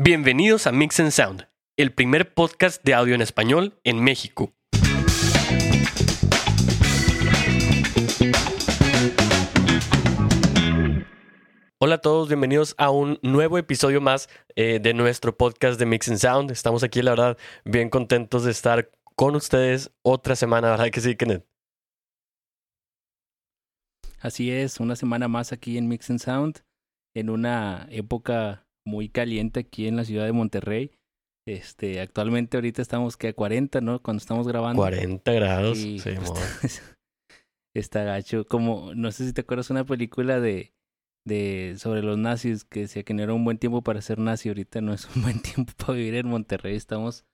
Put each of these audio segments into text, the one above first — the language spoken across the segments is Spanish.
Bienvenidos a Mix and Sound, el primer podcast de audio en español en México. Hola a todos, bienvenidos a un nuevo episodio más eh, de nuestro podcast de Mix and Sound. Estamos aquí, la verdad, bien contentos de estar con ustedes otra semana, ¿verdad que sí, Kenneth? Así es, una semana más aquí en Mix and Sound, en una época muy caliente aquí en la ciudad de Monterrey. Este, actualmente ahorita estamos que a 40, ¿no? Cuando estamos grabando. 40 grados, Y sí, está, gacho. Como, no sé si te acuerdas una película de, de sobre los nazis que decía que no era un buen tiempo para ser nazi. Ahorita no es un buen tiempo para vivir en Monterrey. Estamos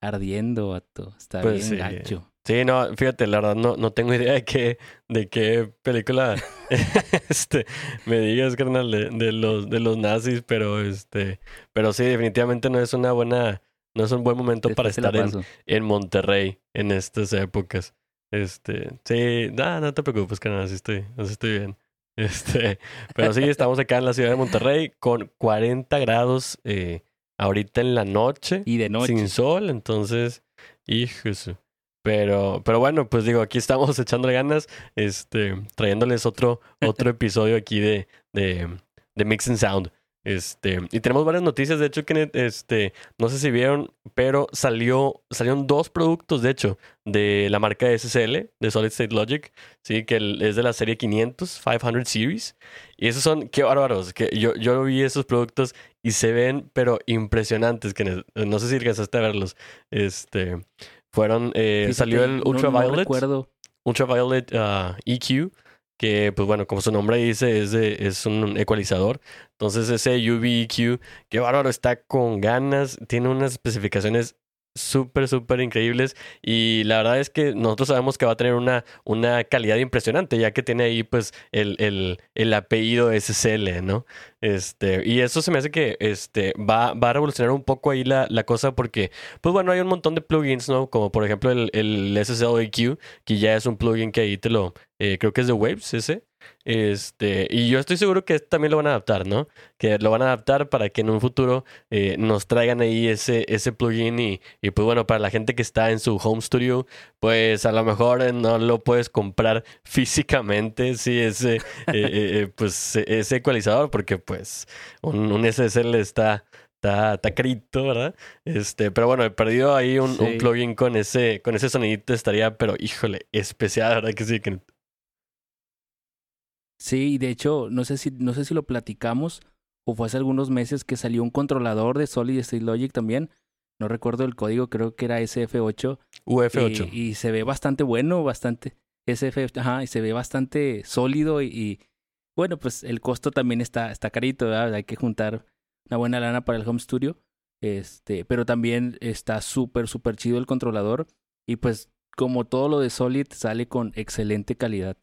ardiendo, vato. Está Pues bien sí. gacho. Sí, no, fíjate, la verdad no, no tengo idea de qué, de qué película este, me digas, carnal, de, de los, de los nazis, pero este, pero sí, definitivamente no es una buena, no es un buen momento para Después estar en, en Monterrey en estas épocas. Este, sí, no, no te preocupes, carnal, así estoy, así estoy bien. Este, pero sí, estamos acá en la ciudad de Monterrey con 40 grados eh, ahorita en la noche Y de noche. sin sol, entonces, hijos. Pero, pero bueno, pues digo, aquí estamos echándole ganas, este, trayéndoles otro, otro episodio aquí de, de, de Mix and Sound. Este, y tenemos varias noticias, de hecho, que este, no sé si vieron, pero salió, salieron dos productos, de hecho, de la marca SSL, de Solid State Logic, sí, que es de la serie 500, 500 Series. Y esos son, qué bárbaros, que yo, yo vi esos productos y se ven, pero impresionantes, que no sé si alcanzaste a verlos. Este, fueron, eh, Fíjate, salió el no- Ultraviolet. No recuerdo. Ultraviolet ah, EQ, que pues bueno, como su nombre dice, es, de- es un ecualizador. Entonces ese UV EQ, qué bárbaro, está con ganas, tiene unas especificaciones súper, súper increíbles y la verdad es que nosotros sabemos que va a tener una, una calidad impresionante, ya que tiene ahí pues el, el, el apellido SSL, ¿no? Este, y eso se me hace que este, va, va a revolucionar un poco ahí la, la cosa porque, pues bueno, hay un montón de plugins, ¿no? Como por ejemplo el, el SSL EQ, que ya es un plugin que ahí te lo, eh, creo que es de Waves ese. Este, y yo estoy seguro que también lo van a adaptar, ¿no? Que lo van a adaptar para que en un futuro eh, nos traigan ahí ese, ese plugin y, y pues bueno, para la gente que está en su home studio, pues a lo mejor eh, no lo puedes comprar físicamente, sí, ese, eh, pues e- ese ecualizador, porque pues un, un SSL está, está, está carito, ¿verdad? Este, pero bueno, he perdido ahí un, plugin con ese, con ese sonidito estaría, pero híjole, especial, ¿verdad? Que sí, que Sí, y de hecho, no sé si, no sé si lo platicamos o fue hace algunos meses que salió un controlador de Solid State Logic también. No recuerdo el código, creo que era SF8. UF8. Y, y se ve bastante bueno, bastante. SF, ajá, y se ve bastante sólido y, y, bueno, pues el costo también está, está carito, ¿verdad? Hay que juntar una buena lana para el home studio. Este, pero también está súper, súper chido el controlador. Y pues, como todo lo de Solid, sale con excelente calidad.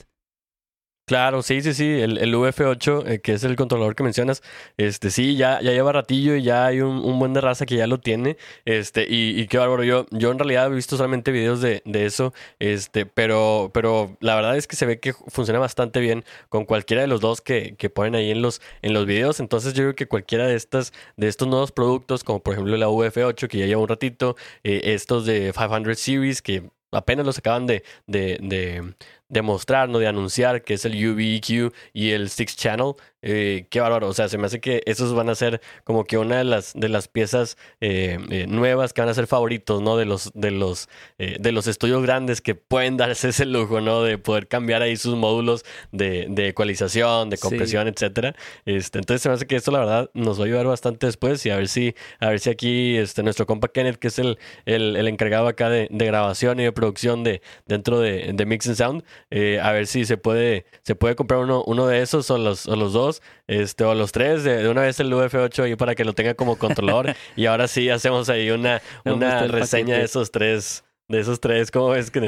Claro, sí, sí, sí, el, el UF8, eh, que es el controlador que mencionas, este sí, ya, ya lleva ratillo y ya hay un, un buen de raza que ya lo tiene, este, y, y qué bárbaro, yo, yo en realidad he visto solamente videos de, de eso, este, pero, pero la verdad es que se ve que funciona bastante bien con cualquiera de los dos que, que ponen ahí en los, en los videos, entonces yo creo que cualquiera de estas, de estos nuevos productos, como por ejemplo la UF8, que ya lleva un ratito, eh, estos de 500 Series, que apenas los acaban de, de, de, de mostrar, ¿no? De anunciar que es el UVEQ y el Six Channel. Eh, qué bárbaro. O sea, se me hace que esos van a ser como que una de las, de las piezas eh, eh, nuevas que van a ser favoritos, ¿no? De los, de los, de los estudios grandes que pueden darse ese lujo, ¿no? De poder cambiar ahí sus módulos de, de ecualización, de Sí. compresión, etcétera. Este, entonces se me hace que esto, la verdad, nos va a ayudar bastante después y a ver si, a ver si aquí este, nuestro compa Kenneth, que es el, el, el encargado acá de, de grabación y de producción de, dentro de, de Mix and Sound, eh, a ver si se puede, se puede comprar uno, uno de esos o los, o los dos, este, o los tres, de, de una vez el UF8 ahí para que lo tenga como controlador. y ahora sí hacemos ahí una, una reseña de esos tres, de esos tres. ¿Cómo ves,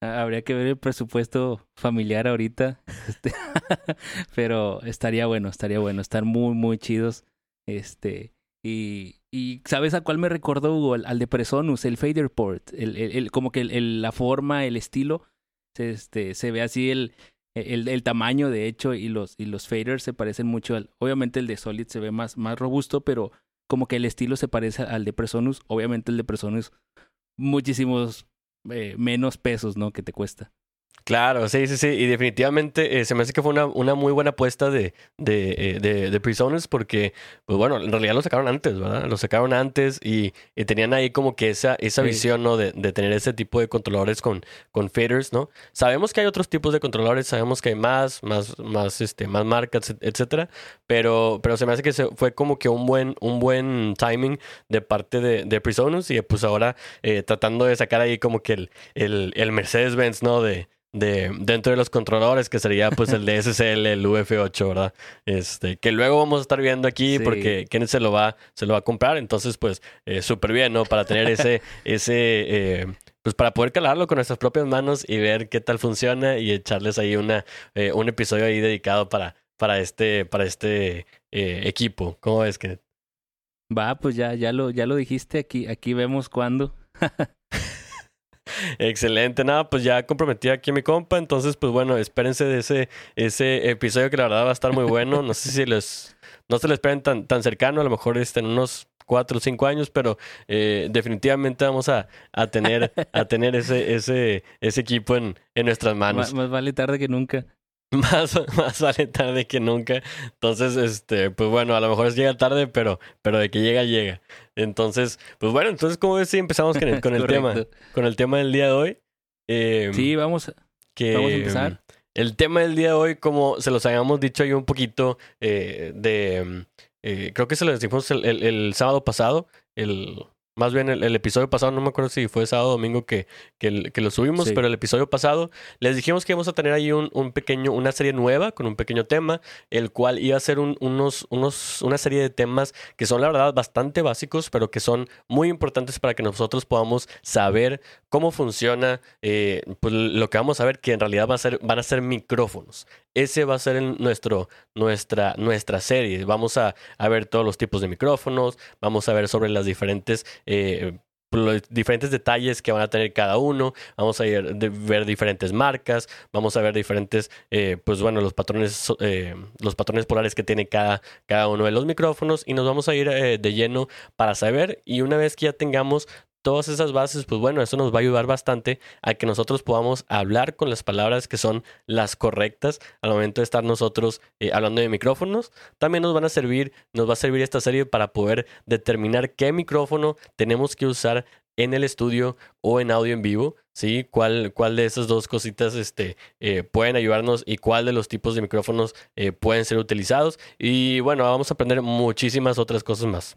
Habría que ver el presupuesto familiar ahorita. Este, pero estaría bueno, estaría bueno. Están muy, muy chidos. Este. Y, y ¿sabes a cuál me recordó, Hugo? Al, de Presonus, el Fader Port. El, el, como que el- la forma, el estilo. se- Este, se ve así el, El, el, tamaño, de hecho, y los, y los faders se parecen mucho al. Obviamente el de Solid se ve más, más robusto, pero como que el estilo se parece al de Presonus. Obviamente el de Presonus, muchísimos eh, menos pesos, ¿no? Que te cuesta. Claro, sí, sí, sí. Y definitivamente eh, se me hace que fue una, una muy buena apuesta de, de, eh, de, de Prisoners porque, pues bueno, en realidad lo sacaron antes, ¿verdad? Lo sacaron antes y, y tenían ahí como que esa, esa Sí. visión, ¿no? De, de tener ese tipo de controladores con, con faders, ¿no? Sabemos que hay otros tipos de controladores, sabemos que hay más, más, más, este, más marcas, et- etcétera, pero, pero se me hace que se, fue como que un buen, un buen timing de parte de, de Prisoners y pues ahora eh, tratando de sacar ahí como que el, el, el Mercedes-Benz, ¿no? De, de dentro de los controladores, que sería pues el de SSL, el UF8, ¿verdad? Este, que luego vamos a estar viendo aquí Sí. porque Kenneth se lo va, se lo va a comprar, entonces pues eh, súper bien, ¿no? Para tener ese, ese, eh, pues para poder calarlo con nuestras propias manos y ver qué tal funciona y echarles ahí una, eh, un episodio ahí dedicado para, para este, para este equipo. ¿Cómo ves, Kenneth? Va, pues ya, ya lo, ya lo dijiste, aquí, aquí vemos cuándo. Excelente, nada, pues ya comprometí aquí a mi compa, entonces pues bueno, espérense de ese, ese episodio que la verdad va a estar muy bueno, no sé si les, no se lo esperen tan, tan cercano, a lo mejor en unos cuatro o cinco años, pero eh, definitivamente vamos a, a tener, a tener ese, ese, ese equipo en, en nuestras manos. Más vale tarde que nunca. Más, más vale tarde que nunca. Entonces, este, pues bueno, a lo mejor llega tarde, pero, pero de que llega, llega. Entonces, pues bueno, entonces, ¿cómo ves si empezamos con el, con el tema? Con el tema del día de hoy. Eh, Sí, vamos, que vamos a empezar. el tema del día de hoy, como se los habíamos dicho ahí un poquito eh, de... eh, creo que se lo decimos el, el- el sábado pasado, el... Más bien el, el episodio pasado, no me acuerdo si fue sábado o domingo que, que, lo subimos, Sí. pero el episodio pasado les dijimos que íbamos a tener ahí un, un pequeño, una serie nueva con un pequeño tema, el cual iba a ser un- unos, unos, una serie de temas que son la verdad bastante básicos, pero que son muy importantes para que nosotros podamos saber cómo funciona eh, pues, lo que vamos a ver que en realidad va a ser, van a ser micrófonos. Ese va a ser nuestro, nuestra, nuestra serie. Vamos a, ver todos los tipos de micrófonos, vamos a ver sobre las diferentes... eh, los diferentes detalles que van a tener cada uno, vamos a ir ver diferentes marcas, vamos a ver diferentes, eh, pues bueno, los patrones, eh, los patrones polares que tiene cada, cada uno de los micrófonos y nos vamos a ir de lleno para saber y una vez que ya tengamos todas esas bases, pues bueno, eso nos va a ayudar bastante a que nosotros podamos hablar con las palabras que son las correctas al momento de estar nosotros eh, hablando de micrófonos. También nos van a servir, nos va a servir esta serie para poder determinar qué micrófono tenemos que usar en el estudio o en audio en vivo, ¿sí? ¿Cuál, cuál de esas dos cositas este, eh, pueden ayudarnos y cuál de los tipos de micrófonos eh, pueden ser utilizados? Y bueno, vamos a aprender muchísimas otras cosas más.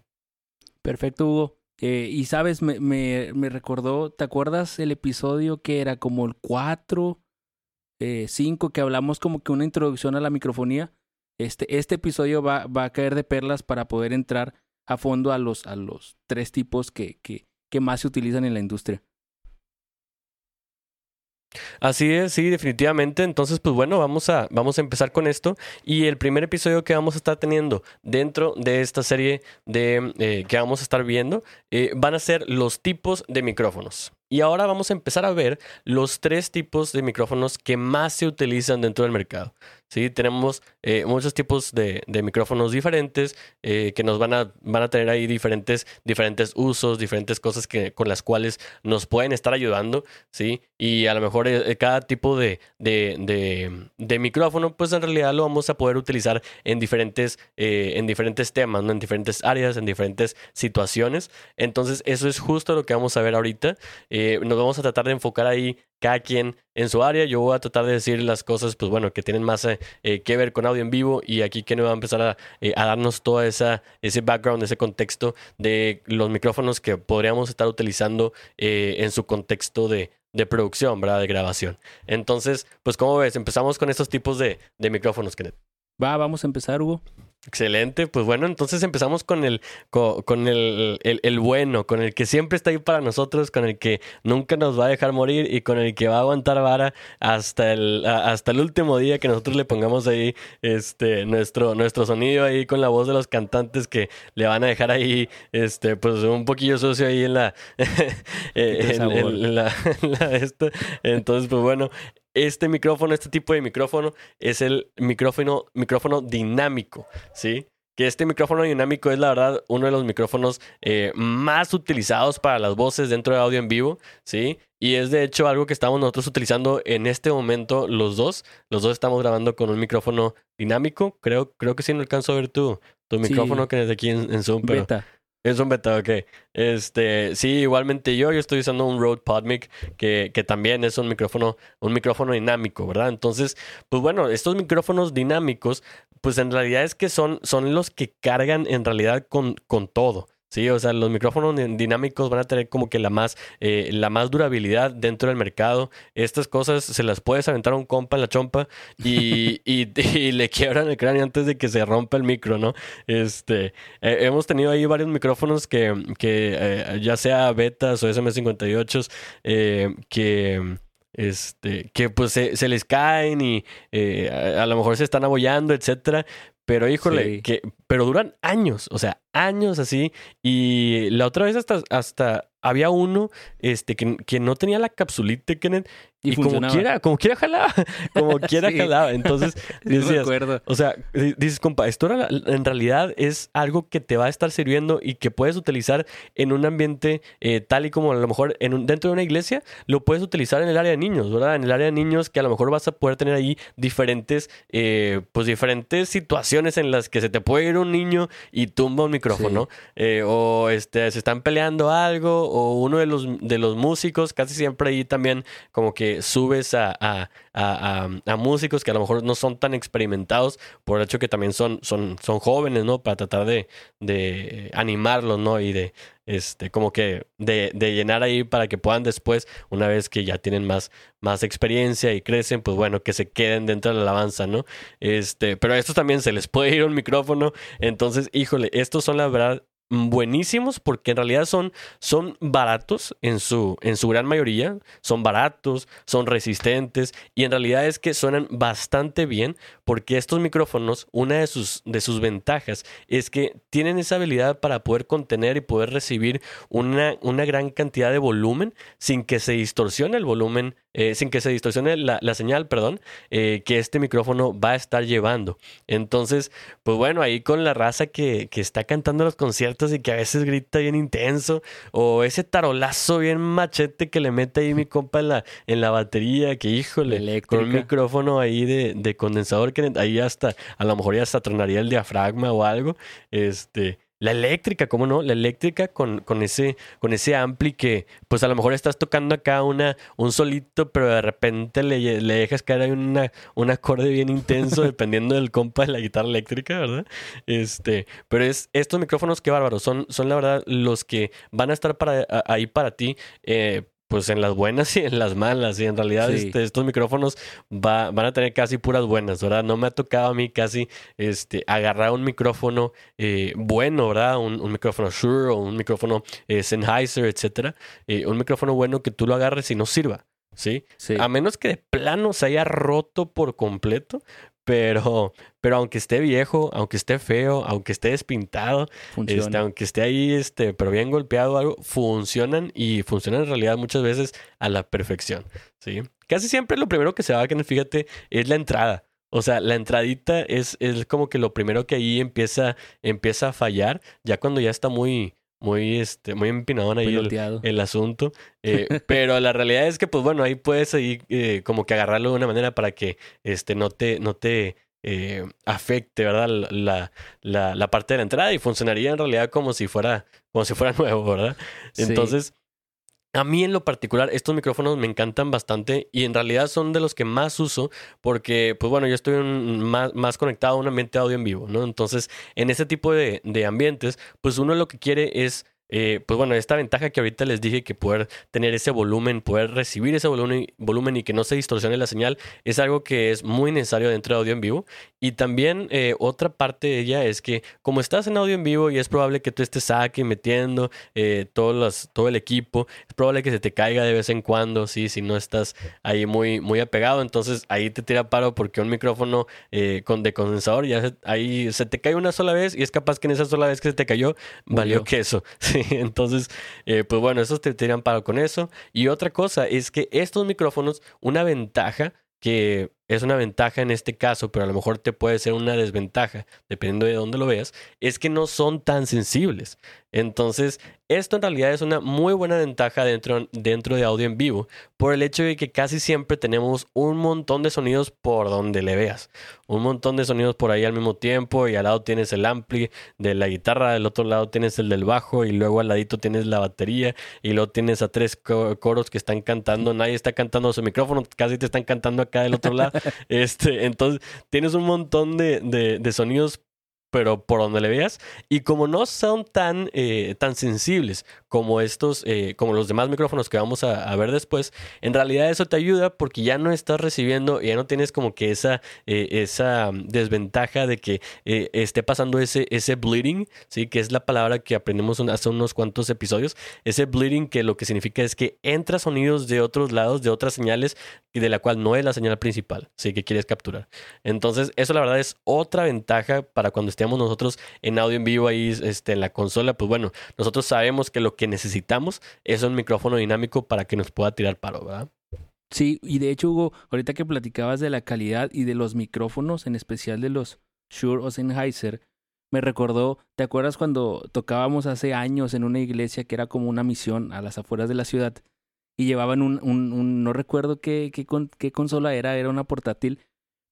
Perfecto, Hugo. Eh, y sabes, me, me, me recordó, ¿te acuerdas el episodio que era como el 4, 5, que hablamos como que una introducción a la microfonía? Este, este episodio va, va a caer de perlas para poder entrar a fondo a los, a los tres tipos que, que, que más se utilizan en la industria. Así es, sí, definitivamente. Entonces, pues bueno, vamos a, vamos a empezar con esto. Y el primer episodio que vamos a estar teniendo dentro de esta serie de, eh, que vamos a estar viendo eh, van a ser los tipos de micrófonos. Y ahora vamos a empezar a ver los tres tipos de micrófonos que más se utilizan dentro del mercado. ¿Sí? Tenemos eh, muchos tipos de, de micrófonos diferentes eh, que nos van a, van a tener ahí diferentes, diferentes usos, diferentes cosas que, con las cuales nos pueden estar ayudando. ¿sí? Y a lo mejor eh, cada tipo de, de, de- micrófono, pues en realidad lo vamos a poder utilizar en diferentes, en diferentes temas, en diferentes áreas, en diferentes situaciones. Entonces, eso es justo lo que vamos a ver ahorita. Nos vamos a tratar de enfocar ahí cada quien en su área. Yo voy a tratar de decir las cosas, pues bueno, que tienen más eh, eh, que ver con audio en vivo y aquí Ken va a empezar a, eh, darnos toda esa ese background, ese contexto de los micrófonos que podríamos estar utilizando eh, en su contexto de, de producción, ¿verdad? De grabación. Entonces, pues como ves, empezamos con estos tipos de, de micrófonos, Kenneth. Va, vamos a empezar, Hugo. Excelente, pues bueno, entonces empezamos con el, co- con, el, el- el bueno, con el que siempre está ahí para nosotros, con el que nunca nos va a dejar morir y con el que va a aguantar vara hasta el, hasta el último día que nosotros le pongamos ahí este, nuestro, nuestro sonido ahí con la voz de los cantantes que le van a dejar ahí este, pues un poquillo sucio ahí en la, en- sabor. en la- en la esto. Entonces, pues bueno, este micrófono, este tipo de micrófono, es el micrófono, micrófono dinámico, ¿sí? Que este micrófono dinámico es la verdad uno de los micrófonos eh, más utilizados para las voces dentro de audio en vivo, ¿sí? Y es de hecho algo que estamos nosotros utilizando en este momento los dos. Los dos estamos grabando con un micrófono dinámico. Creo, creo que sí no alcanzo a ver tu, tu micrófono que es de aquí en, Zoom, pero... Es un beta, ok. Este, sí, igualmente yo, yo estoy usando un Rode PodMic que, que también es un micrófono, un micrófono dinámico, ¿verdad? Entonces, pues bueno, estos micrófonos dinámicos, pues en realidad es que son, son los que cargan en realidad con, con todo. Sí, o sea, los micrófonos dinámicos van a tener como que la más, eh, la más durabilidad dentro del mercado. Estas cosas se las puedes aventar a un compa en la chompa y, y, le quiebran el cráneo antes de que se rompa el micro, ¿no? Este, eh, hemos tenido ahí varios micrófonos que, que eh, ya sea betas o SM58, que este, que pues se, les caen y a, a, lo mejor se están abollando, etcétera. Pero híjole, que, pero duran años, o sea, años así. Y la otra vez hasta, hasta había uno este, que, que no tenía la capsulita, Kenneth, y, como quiera, como quiera jalaba, como quiera jalaba. Entonces, decías, o sea, dices, compa, esto en realidad es algo que te va a estar sirviendo y que puedes utilizar en un ambiente eh, tal y como a lo mejor en un, dentro de una iglesia, lo puedes utilizar en el área de niños, ¿verdad? En el área de niños que a lo mejor vas a poder tener ahí diferentes, eh, pues diferentes situaciones en las que se te puede ir un niño y tumba un micrófono, eh, o este, se están peleando algo, o uno de los, de los músicos, casi siempre ahí también como que subes a, a, a, músicos que a lo mejor no son tan experimentados por el hecho que también son, son, son jóvenes, ¿no? Para tratar de, de animarlos, ¿no? Y de, este, como que de, de, llenar ahí para que puedan después, una vez que ya tienen más, más experiencia y crecen, pues bueno, que se queden dentro de la alabanza, ¿no? Este, pero a estos también se les puede ir un micrófono, entonces, híjole, estos son la verdad buenísimos porque en realidad son, son baratos en su, en su gran mayoría, son baratos, son resistentes y en realidad es que suenan bastante bien porque estos micrófonos, una de sus, de sus ventajas es que tienen esa habilidad para poder contener y poder recibir una, una gran cantidad de volumen sin que se distorsione el volumen eh, sin que se distorsione la, señal, perdón, eh, que este micrófono va a estar llevando. Entonces, pues bueno, ahí con la raza que, que, está cantando los conciertos y que a veces grita bien intenso, o ese tarolazo bien machete que le mete ahí mi compa en la, en la batería, que híjole, con un micrófono ahí de, de condensador que ahí hasta, a lo mejor ya hasta tronaría el diafragma o algo, este la eléctrica, ¿cómo no? La eléctrica con, con, ese, con ese ampli que, pues a lo mejor estás tocando acá una, un solito, pero de repente le, le dejas caer ahí una, un acorde bien intenso, dependiendo del compa de la guitarra eléctrica, ¿verdad? Este, pero es estos micrófonos, qué bárbaros, son, son la verdad los que van a estar para, ahí para ti. Eh, pues en las buenas y en las malas. Y en realidad este, estos micrófonos va, van a tener casi puras buenas, ¿verdad? No me ha tocado a mí casi este, agarrar un micrófono eh, bueno, ¿verdad? Un, micrófono Shure o un micrófono eh, Sennheiser, etcétera. Eh, un micrófono bueno que tú lo agarres y no sirva. ¿Sí? ¿sí? A menos que de plano se haya roto por completo, pero, pero aunque esté viejo, aunque esté feo, aunque esté despintado, este, aunque esté ahí, este, pero bien golpeado o algo, funcionan y funcionan en realidad muchas veces a la perfección. ¿sí? Casi siempre lo primero que se va a quedar, fíjate, es la entrada. O sea, la entradita es, es como que lo primero que ahí empieza, empieza a fallar, ya cuando ya está muy, muy, este, muy empinado ahí el, el, asunto. Eh, pero la realidad es que, pues bueno, ahí puedes ahí eh, como que agarrarlo de una manera para que este, no te, no te eh, afecte, ¿verdad? La, la, la, parte de la entrada y funcionaría en realidad como si fuera, como si fuera nuevo, ¿verdad? Entonces, a mí en lo particular, estos micrófonos me encantan bastante y en realidad son de los que más uso porque, pues bueno, yo estoy más, más, conectado a un ambiente audio en vivo, ¿no? Entonces, en ese tipo de, de ambientes, pues uno lo que quiere es eh, pues bueno, esta ventaja que ahorita les dije que poder tener ese volumen, poder recibir ese volumen, volumen y que no se distorsione la señal es algo que es muy necesario dentro de audio en vivo. Y también eh, otra parte de ella es que como estás en audio en vivo y es probable que tú estés saque metiendo eh, todos todo el equipo, es probable que se te caiga de vez en cuando, ¿sí? si no estás ahí muy, muy apegado, entonces ahí te tira paro porque un micrófono con, de condensador ya ahí se te cae una sola vez y es capaz que en esa sola vez que se te cayó valió queso. ¿sí? Entonces, eh, pues bueno, esos te tiran paro con eso. Y otra cosa es que estos micrófonos, una ventaja que es una ventaja en este caso, pero a lo mejor te puede ser una desventaja, dependiendo de dónde lo veas, es que no son tan sensibles. Entonces, esto en realidad es una muy buena ventaja dentro, dentro de audio en vivo, por el hecho de que casi siempre tenemos un montón de sonidos por donde le veas. Un montón de sonidos por ahí al mismo tiempo, y al lado tienes el ampli de la guitarra, del otro lado tienes el del bajo, y luego al ladito tienes la batería, y luego tienes a tres coros que están cantando, nadie está cantando su micrófono, casi te están cantando acá del otro lado. Este, entonces, tienes un montón de, de, sonidos pero por donde le veas. Y como no son tan, eh, tan sensibles como estos, eh, como los demás micrófonos que vamos a, ver después, en realidad eso te ayuda porque ya no estás recibiendo, ya no tienes como que esa, eh, esa desventaja de que esté pasando ese, ese bleeding, ¿sí? que es la palabra que aprendimos hace unos cuantos episodios. Ese bleeding que lo que significa es que entra sonidos de otros lados, de otras señales, y de la cual no es la señal principal, ¿sí? que quieres capturar. Entonces, eso la verdad es otra ventaja para cuando estés nosotros en audio en vivo ahí este, en la consola, pues bueno, nosotros sabemos que lo que necesitamos es un micrófono dinámico para que nos pueda tirar paro, ¿verdad? Sí, y de hecho, Hugo, ahorita que platicabas de la calidad y de los micrófonos, en especial de los Shure o Sennheiser, me recordó, ¿te acuerdas cuando tocábamos hace años en una iglesia que era como una misión a las afueras de la ciudad? Y llevaban un, un, un no recuerdo qué, qué, qué consola era, era una portátil,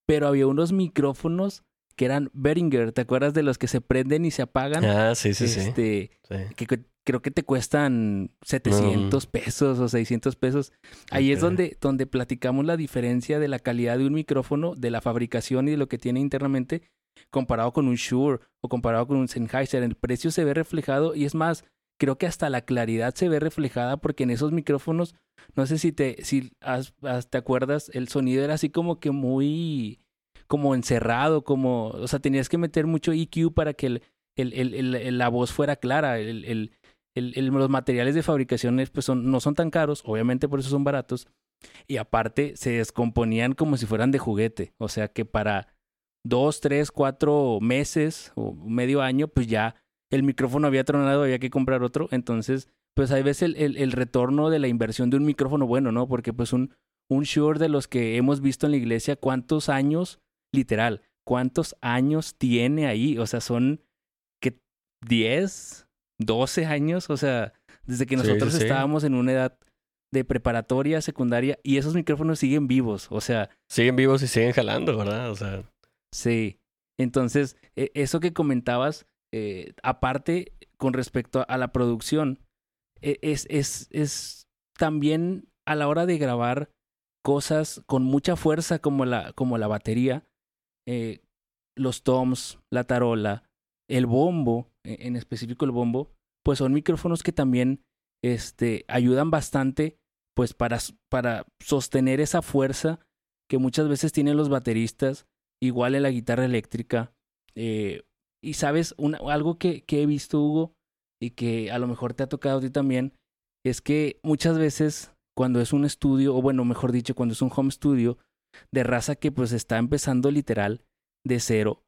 pero había unos micrófonos que eran Behringer, ¿te acuerdas de los que se prenden y se apagan? Ah, sí, sí, este, sí. Que, creo que te cuestan 700 pesos o 600 pesos. Ahí es donde, donde platicamos la diferencia de la calidad de un micrófono, de la fabricación y de lo que tiene internamente, comparado con un Shure o comparado con un Sennheiser. El precio se ve reflejado y es más, creo que hasta la claridad se ve reflejada porque en esos micrófonos, no sé si te, si te acuerdas, el sonido era así como que muy como encerrado, como, o sea, tenías que meter mucho EQ para que el, el, el, la voz fuera clara. El, los materiales de fabricación pues son, no son tan caros, obviamente por eso son baratos. Y aparte se descomponían como si fueran de juguete. O sea que para dos, tres, cuatro meses o medio año, pues ya el micrófono había tronado, había que comprar otro. Entonces, pues hay veces el, el, retorno de la inversión de un micrófono bueno, ¿no? Porque pues un, un de los que hemos visto en la iglesia, ¿cuántos años literal, ¿cuántos años tiene ahí? O sea, son que 10, 12 años, o sea, desde que nosotros estábamos en una edad de preparatoria, secundaria, y esos micrófonos siguen vivos, o sea... Siguen vivos y siguen jalando, ¿verdad? O sea... Sí. Entonces, e, eso que comentabas, eh, aparte, con respecto a la producción, e, es, es, es también a la hora de grabar cosas con mucha fuerza como la, como la batería, eh, los toms, la tarola, el bombo, en específico el bombo, pues son micrófonos que también este, ayudan bastante pues para, para sostener esa fuerza que muchas veces tienen los bateristas, igual en la guitarra eléctrica. Eh, y sabes, algo que, que he visto, Hugo, y que a lo mejor te ha tocado a ti también, es que muchas veces cuando es un estudio, o bueno, mejor dicho, cuando es un home studio, de raza que pues está empezando literal de cero,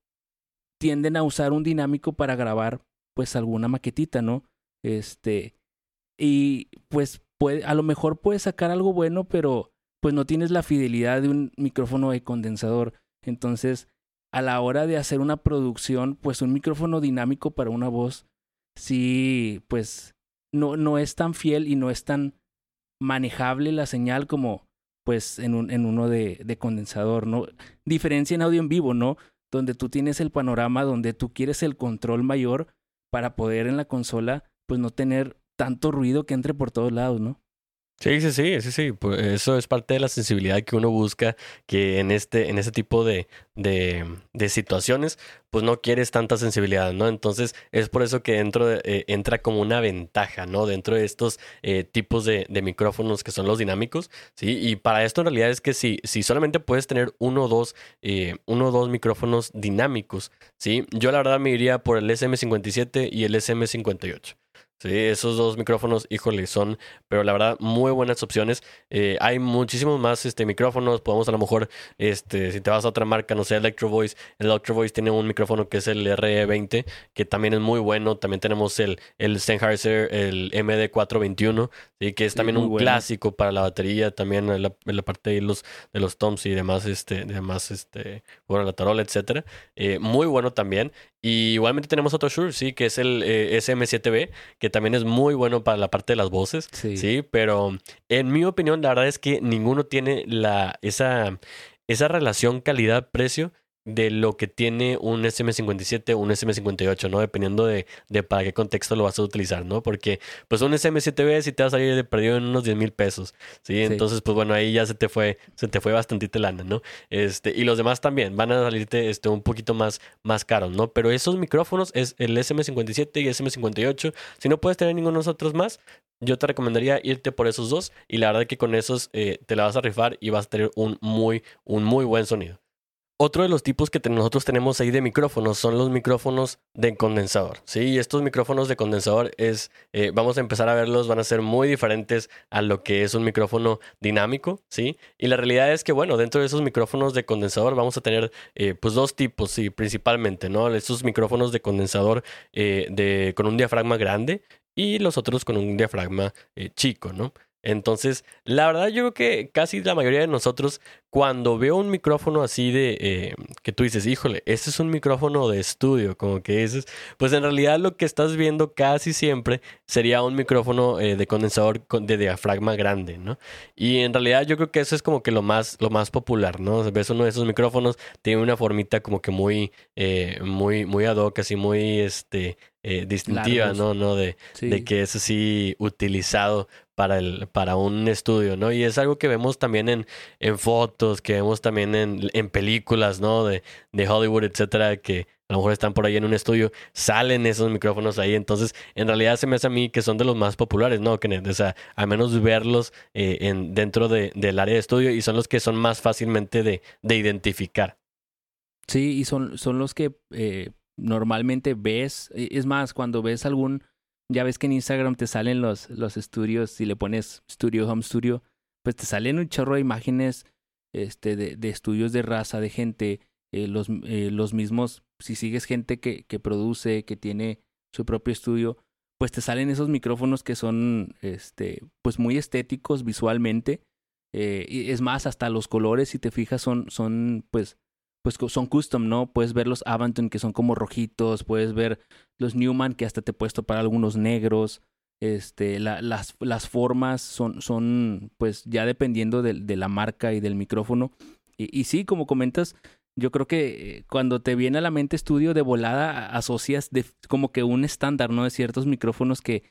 tienden a usar un dinámico para grabar pues alguna maquetita, ¿no? Este, y pues puede, a lo mejor puedes sacar algo bueno, pero pues no tienes la fidelidad de un micrófono de condensador. Entonces, a la hora de hacer una producción, pues un micrófono dinámico para una voz, sí, pues no, no es tan fiel y no es tan manejable la señal como pues en, un, en uno de, de condensador, ¿no? Diferencia en audio en vivo, ¿no? Donde tú tienes el panorama, donde tú quieres el control mayor para poder en la consola, pues no tener tanto ruido que entre por todos lados, ¿no? Sí, sí, sí, sí, sí. Pues eso es parte de la sensibilidad que uno busca, que en este, en ese tipo de, de, de situaciones, pues no quieres tanta sensibilidad, ¿no? Entonces, es por eso que dentro de, eh, entra como una ventaja, ¿no? Dentro de estos eh, tipos de, de, micrófonos que son los dinámicos, ¿sí? Y para esto en realidad es que si, si solamente puedes tener uno o dos, eh, uno o dos micrófonos dinámicos, ¿sí? Yo la verdad me iría por el SM57 y el SM58. Sí, esos dos micrófonos, híjole, son, pero la verdad, muy buenas opciones. Eh, hay muchísimos más este, micrófonos. Podemos a lo mejor, este, si te vas a otra marca, no sé, Electro Voice. El Electro Voice tiene un micrófono que es el RE20, que también es muy bueno. También tenemos el, el Sennheiser, el MD421, ¿sí? que es también un clásico para la batería. También en la, parte de los, de los toms y demás, este, demás, este, bueno, la tarola, etcétera. Eh, muy bueno también. Y igualmente tenemos otro Shure, sí, que es el eh, SM7B, que también es muy bueno para la parte de las voces, sí. pero en mi opinión, la verdad es que ninguno tiene la, esa, esa relación calidad-precio de lo que tiene un SM57 o un SM58, ¿no? Dependiendo de, de, para qué contexto lo vas a utilizar, ¿no? Porque, pues, un SM7B si te vas a salir de perdido en unos 10 mil pesos, ¿sí? Entonces, pues, bueno, ahí ya se te fue, se te fue bastantita lana, ¿no? Este, y los demás también van a salirte, este, un poquito más, más caros, ¿no? Pero esos micrófonos es el SM57 y SM58. Si no puedes tener ninguno de los otros más, yo te recomendaría irte por esos dos y la verdad que con esos eh, te la vas a rifar y vas a tener un muy, un muy buen sonido. Otro de los tipos que nosotros tenemos ahí de micrófonos son los micrófonos de condensador. Sí, estos micrófonos de condensador es, eh, vamos a empezar a verlos, van a ser muy diferentes a lo que es un micrófono dinámico, sí. Y la realidad es que, bueno, dentro de esos micrófonos de condensador vamos a tener, eh, pues, dos tipos, sí, principalmente, ¿no? Estos micrófonos de condensador eh, de, con un diafragma grande y los otros con un diafragma chico, ¿no? Entonces, la verdad yo creo que casi la mayoría de nosotros, cuando veo un micrófono así de, eh, que tú dices, híjole, este es un micrófono de estudio, como que ese es, pues en realidad lo que estás viendo casi siempre sería un micrófono eh, de condensador de diafragma grande, ¿no? Y en realidad yo creo que eso es como que lo más, lo más popular, ¿no? Ves uno de esos micrófonos, tiene una formita como que muy, eh, muy, muy ad hoc, así muy, este, distintiva, ¿no? ¿no? De, de que es así utilizado para, el, para un estudio, ¿no? Y es algo que vemos también en, en fotos, que vemos también en, en películas, ¿no? De, de Hollywood, etcétera, que a lo mejor están por ahí en un estudio, salen esos micrófonos ahí. Entonces, en realidad se me hace a mí que son de los más populares, ¿no? Que, o sea, al menos verlos eh, en, dentro de, del área de estudio y son los que son más fácilmente de, de identificar. Sí, y son, son los que eh, normalmente ves. Es más, cuando ves algún ya ves que en Instagram te salen los, los estudios, si le pones Studio Home Studio, pues te salen un chorro de imágenes este, de, de estudios de raza, de gente, eh, los, eh, los mismos, si sigues gente que, que produce, que tiene su propio estudio, pues te salen esos micrófonos que son este, pues muy estéticos visualmente. Eh, y es más, hasta los colores, si te fijas, son, son pues pues son custom, ¿no? Puedes ver los Avanton que son como rojitos, puedes ver los Newman que hasta te puesto para algunos negros. Este, la, las, las formas son, son, pues ya dependiendo de, de la marca y del micrófono. Y, sí, como comentas, yo creo que eh, cuando te viene a la mente estudio de volada, asocias como que un estándar, ¿no? De ciertos micrófonos que,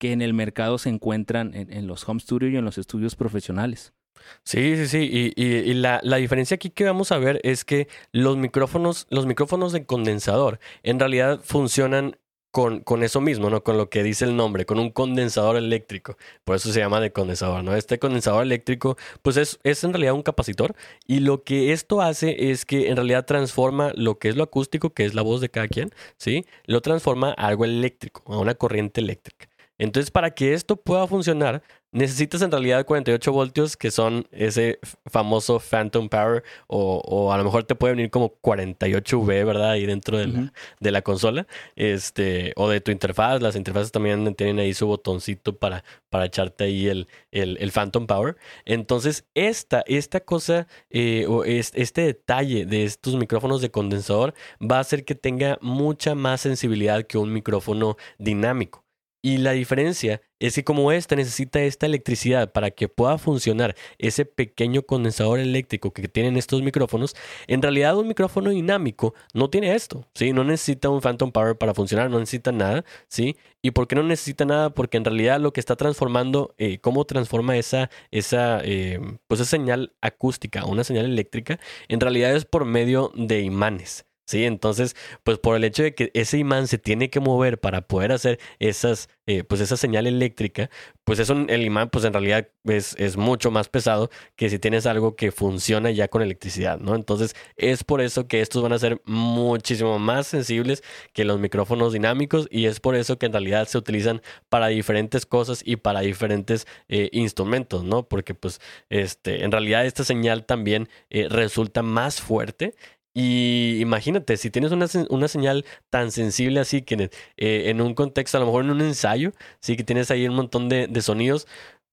que en el mercado se encuentran en, en los home studio y en los estudios profesionales. Sí, sí, sí. Y, la, la, diferencia aquí que vamos a ver es que los micrófonos, los micrófonos de condensador en realidad funcionan con, con, eso mismo, ¿no? Con lo que dice el nombre, con un condensador eléctrico. Por eso se llama de condensador, ¿no? Este condensador eléctrico, pues es, es en realidad un capacitor. Y lo que esto hace es que en realidad transforma lo que es lo acústico, que es la voz de cada quien, ¿sí? Lo transforma a algo eléctrico, a una corriente eléctrica. Entonces, para que esto pueda funcionar, necesitas en realidad 48 voltios, que son ese famoso Phantom Power, o, a lo mejor te puede venir como 48V, ¿verdad? Ahí dentro de, la, de la consola, este, o de tu interfaz. Las interfaces también tienen ahí su botoncito para, para echarte ahí el, el, Phantom Power. Entonces, esta, esta cosa, eh, o este detalle de estos micrófonos de condensador va a hacer que tenga mucha más sensibilidad que un micrófono dinámico. Y la diferencia es que como esta necesita esta electricidad para que pueda funcionar ese pequeño condensador eléctrico que tienen estos micrófonos, en realidad un micrófono dinámico no tiene esto, ¿sí? No necesita un phantom power para funcionar, no necesita nada, ¿sí? ¿Y por qué no necesita nada? Porque en realidad lo que está transformando, eh, cómo transforma esa, esa, eh, pues esa señal acústica una señal eléctrica, en realidad es por medio de imanes. ¿Sí? Entonces, pues por el hecho de que ese imán se tiene que mover para poder hacer esas, eh, pues esa señal eléctrica, pues eso, el imán, pues en realidad es, es mucho más pesado que si tienes algo que funciona ya con electricidad, ¿no? Entonces, es por eso que estos van a ser muchísimo más sensibles que los micrófonos dinámicos y es por eso que en realidad se utilizan para diferentes cosas y para diferentes eh, instrumentos, ¿no? Porque pues, este, en realidad esta señal también eh, resulta más fuerte y imagínate, si tienes una, una señal tan sensible así que eh, en un contexto, a lo mejor en un ensayo, sí que tienes ahí un montón de, de sonidos,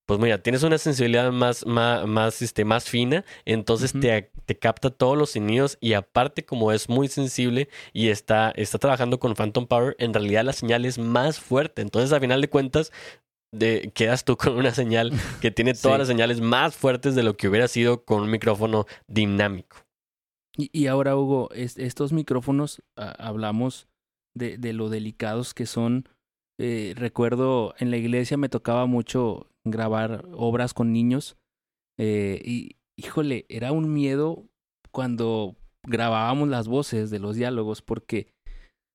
pues mira, tienes una sensibilidad más, más, más, este, más fina, entonces te, te, capta todos los sonidos y aparte como es muy sensible y está, está trabajando con Phantom Power, en realidad la señal es más fuerte. Entonces, a final de cuentas, de, quedas tú con una señal que tiene todas las señales más fuertes de lo que hubiera sido con un micrófono dinámico. Y, ahora, Hugo, estos micrófonos, hablamos de, de, lo delicados que son. Eh, recuerdo en la iglesia me tocaba mucho grabar obras con niños eh, y, híjole, era un miedo cuando grabábamos las voces de los diálogos porque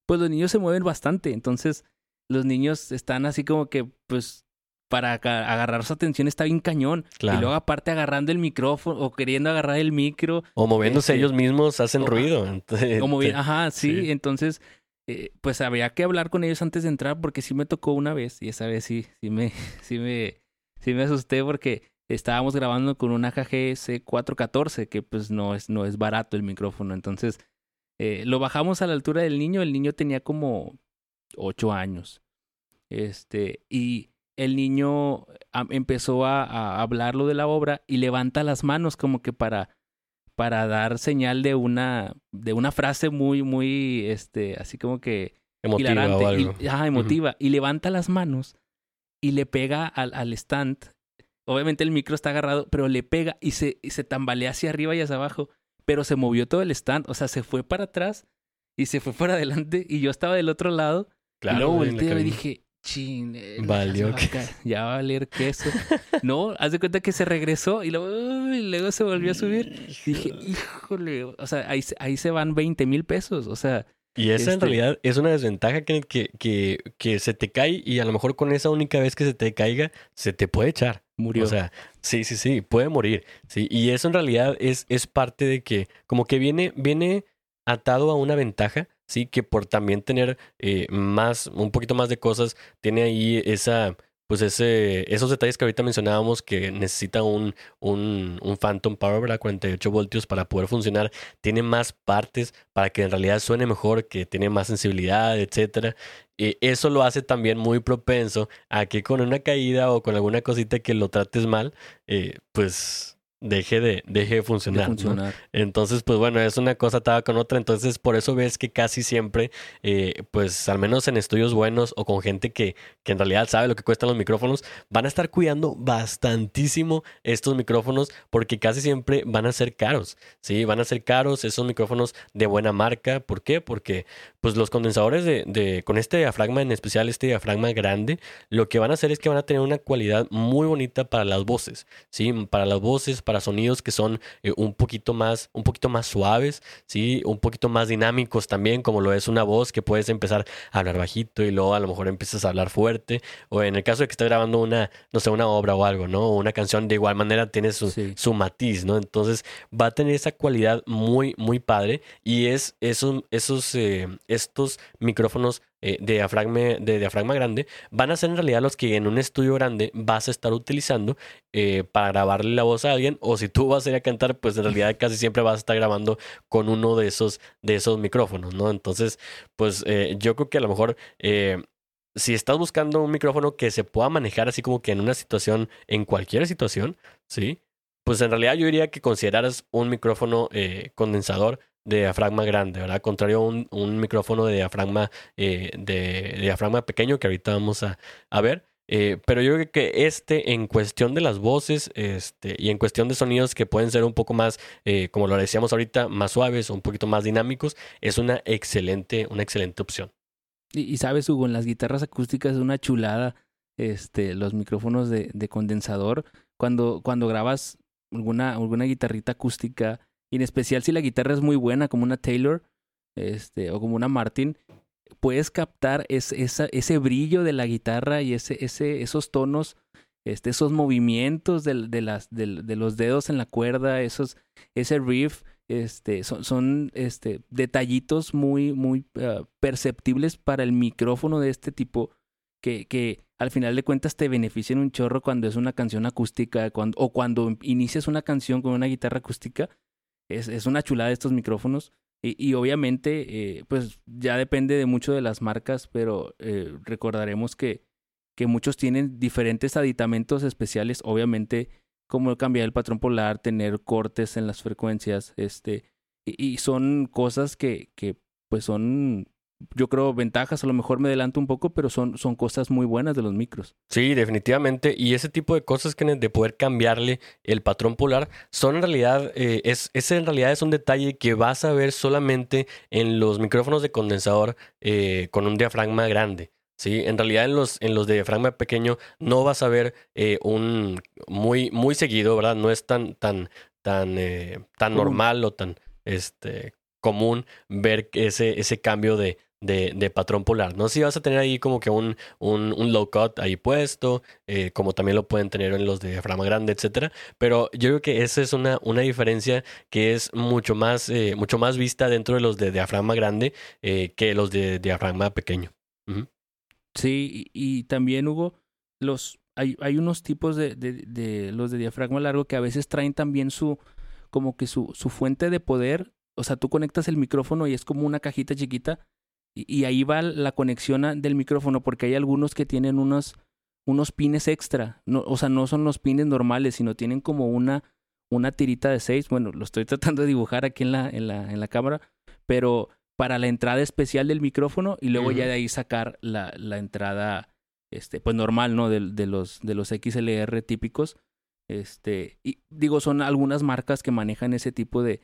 pues los niños se mueven bastante, entonces los niños están así como que pues para agarrar su atención está bien cañón. Y luego aparte agarrando el micrófono o queriendo agarrar el micro. O moviéndose este, ellos mismos hacen ruido. como ajá, sí, entonces eh, pues había que hablar con ellos antes de entrar porque sí me tocó una vez y esa vez sí, sí me, sí me, sí me asusté porque estábamos grabando con una AGS 414 que pues no es, no es barato el micrófono. Entonces eh, lo bajamos a la altura del niño. El niño tenía como ocho años. Este, y el niño empezó a, hablar lo de la obra y levanta las manos como que para, para dar señal de una, de una frase muy, muy, este, así como que emotiva o algo. Y, emotiva. Y levanta las manos y le pega al, al, stand. Obviamente el micro está agarrado, pero le pega y se, y se tambalea hacia arriba y hacia abajo. Pero se movió todo el stand. O sea, se fue para atrás y se fue para adelante. Y yo estaba del otro lado. Claro, y luego volteé y dije, chin, eh, Valió ya va a valer queso. no, haz de cuenta que se regresó y luego, luego se volvió a subir. dije, híjole, o sea, ahí, ahí se van 20 mil pesos, o sea. Y esa en este realidad es una desventaja que, que, que, que, se te cae y a lo mejor con esa única vez que se te caiga, se te puede echar. Murió. O sea, sí, sí, sí, puede morir. Sí, y eso en realidad es, es parte de que, como que viene, viene atado a una ventaja sí, que por también tener eh, más, un poquito más de cosas, tiene ahí esa, pues ese, esos detalles que ahorita mencionábamos que necesita un, un, un Phantom Power, ¿verdad? 48 voltios para poder funcionar, tiene más partes para que en realidad suene mejor, que tiene más sensibilidad, etcétera. Y eso lo hace también muy propenso a que con una caída o con alguna cosita que lo trates mal, eh, pues deje de, deje de funcionar. Entonces, pues bueno, es una cosa atada con otra. Entonces, por eso ves que casi siempre, eh, pues al menos en estudios buenos o con gente que, que en realidad sabe lo que cuestan los micrófonos, van a estar cuidando bastantísimo estos micrófonos porque casi siempre van a ser caros. Sí, van a ser caros esos micrófonos de buena marca. ¿Por qué? Porque pues los condensadores de, de con este diafragma, en especial este diafragma grande, lo que van a hacer es que van a tener una cualidad muy bonita para las voces. Sí, para las voces, para sonidos que son eh, un poquito más, un poquito más suaves, ¿sí? Un poquito más dinámicos también, como lo es una voz que puedes empezar a hablar bajito y luego a lo mejor empiezas a hablar fuerte. O en el caso de que estés grabando una, no sé, una obra o algo, ¿no? O una canción de igual manera tiene su, su matiz, ¿no? Entonces va a tener esa cualidad muy, muy padre y es esos, esos, eh, estos micrófonos eh, de, diafragma, de diafragma grande van a ser en realidad los que en un estudio grande vas a estar utilizando eh, para grabarle la voz a alguien o si tú vas a ir a cantar pues en realidad casi siempre vas a estar grabando con uno de esos, de esos micrófonos, ¿no? Entonces pues eh, yo creo que a lo mejor si estás buscando un micrófono que se pueda manejar así como que en una situación, en cualquier situación, ¿sí? Pues en realidad yo diría que consideraras un micrófono condensador de diafragma grande, ¿verdad? Contrario a un, un micrófono de diafragma, eh, de, diafragma pequeño que ahorita vamos a, a ver. Eh, pero yo creo que este, en cuestión de las voces este, y en cuestión de sonidos que pueden ser un poco más, eh, como lo decíamos ahorita, más suaves o un poquito más dinámicos, es una excelente, una excelente opción. Y, y sabes, Hugo, en las guitarras acústicas es una chulada este, los micrófonos de, de condensador. Cuando, cuando grabas alguna, alguna guitarrita acústica, y en especial si la guitarra es muy buena, como una Taylor, este, o como una Martin, puedes captar esa, ese brillo de la guitarra y ese, ese, esos tonos, este, esos movimientos de, de las, de, de, los dedos en la cuerda, esos, ese riff, este, son, son este, detallitos muy, muy uh, perceptibles para el micrófono de este tipo que, que al final de cuentas te benefician un chorro cuando es una canción acústica cuando, o cuando inicias una canción con una guitarra acústica. Es, es una chulada estos micrófonos. Y, y obviamente, eh, pues ya depende de mucho de las marcas, pero eh, recordaremos que, que muchos tienen diferentes aditamentos especiales. Obviamente, como cambiar el patrón polar, tener cortes en las frecuencias, este, y, y son cosas que, que pues son yo creo, ventajas, a lo mejor me adelanto un poco, pero son, son cosas muy buenas de los micros. Sí, definitivamente. Y ese tipo de cosas que de poder cambiarle el patrón polar son en realidad, eh, es, ese en realidad es un detalle que vas a ver solamente en los micrófonos de condensador eh, con un diafragma grande. Sí, en realidad en los, en los de diafragma pequeño no vas a ver eh, un muy, muy seguido, ¿verdad? No es tan, tan, tan, eh, tan normal o tan este, común ver ese, ese cambio de, de, patrón polar, ¿no? Si vas a tener ahí como que un, un, low cut ahí puesto, eh, como también lo pueden tener en los de diafragma grande, etcétera. Pero yo creo que esa es una, una diferencia que es mucho más, eh, mucho más vista dentro de los de diafragma grande eh, que los de diafragma pequeño. Sí, y, también, Hugo, los, hay, hay unos tipos de, de, de, los de diafragma largo que a veces traen también su, como que su, su fuente de poder. O sea, tú conectas el micrófono y es como una cajita chiquita y ahí va la conexión del micrófono porque hay algunos que tienen unos, unos pines extra. No, o sea, no son los pines normales, sino tienen como una, una tirita de seis. Bueno, lo estoy tratando de dibujar aquí en la, en la, en la cámara, pero para la entrada especial del micrófono y luego uh -huh. ya de ahí sacar la, la entrada este, pues normal, ¿no? De, de, los, de los XLR típicos. Este, y digo, son algunas marcas que manejan ese tipo de,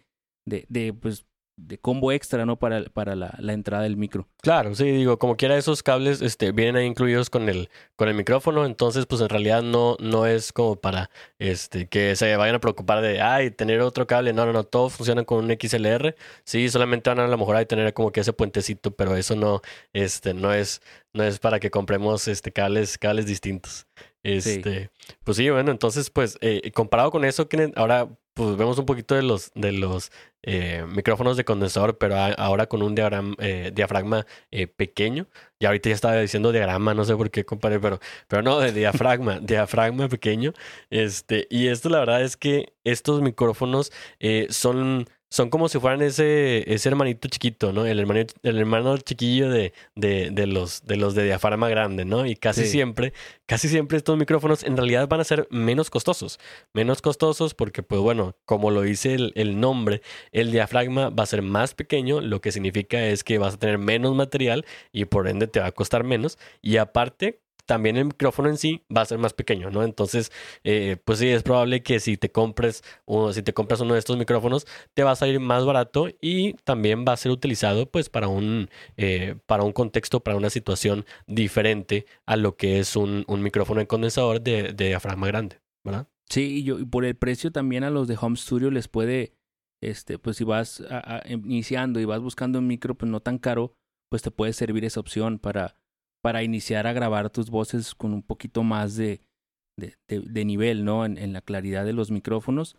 de, de pues, de combo extra, ¿no? Para, para la, la, entrada del micro. Claro, sí, digo, como quiera esos cables este, vienen ahí incluidos con el, con el micrófono, entonces pues en realidad no, no es como para este, que se vayan a preocupar de, ay, tener otro cable, no, no, no, todo funciona con un XLR, sí, solamente van a, a lo mejor a tener como que ese puentecito, pero eso no, este, no es, no es para que compremos este, cables, cables distintos. Este, sí. pues sí, bueno, entonces, pues, eh, comparado con eso, ahora pues vemos un poquito de los, de los eh, micrófonos de condensador, pero a, ahora con un diagrama, eh, diafragma eh, pequeño. Y ahorita ya estaba diciendo diagrama, no sé por qué comparé, pero, pero no, de diafragma, diafragma pequeño. Este, y esto la verdad es que estos micrófonos eh, son son como si fueran ese, ese hermanito chiquito, ¿no? El hermano, el hermano chiquillo de, de, de, los, de los de diafragma grande, ¿no? Y casi sí. siempre, casi siempre estos micrófonos en realidad van a ser menos costosos. Menos costosos porque, pues bueno, como lo dice el, el nombre, el diafragma va a ser más pequeño, lo que significa es que vas a tener menos material y por ende te va a costar menos. Y aparte, también el micrófono en sí va a ser más pequeño, ¿no? Entonces, eh, pues sí, es probable que si te compres uno, si te compras uno de estos micrófonos, te va a salir más barato y también va a ser utilizado, pues, para un, eh, para un contexto, para una situación diferente a lo que es un, un micrófono en condensador de, diafragma grande, ¿verdad? Sí, y, yo, y por el precio también a los de Home Studio les puede, este, pues si vas iniciando y vas buscando un micro, pues no tan caro, pues te puede servir esa opción para para iniciar a grabar tus voces con un poquito más de, de, nivel, ¿no? En, en, la claridad de los micrófonos.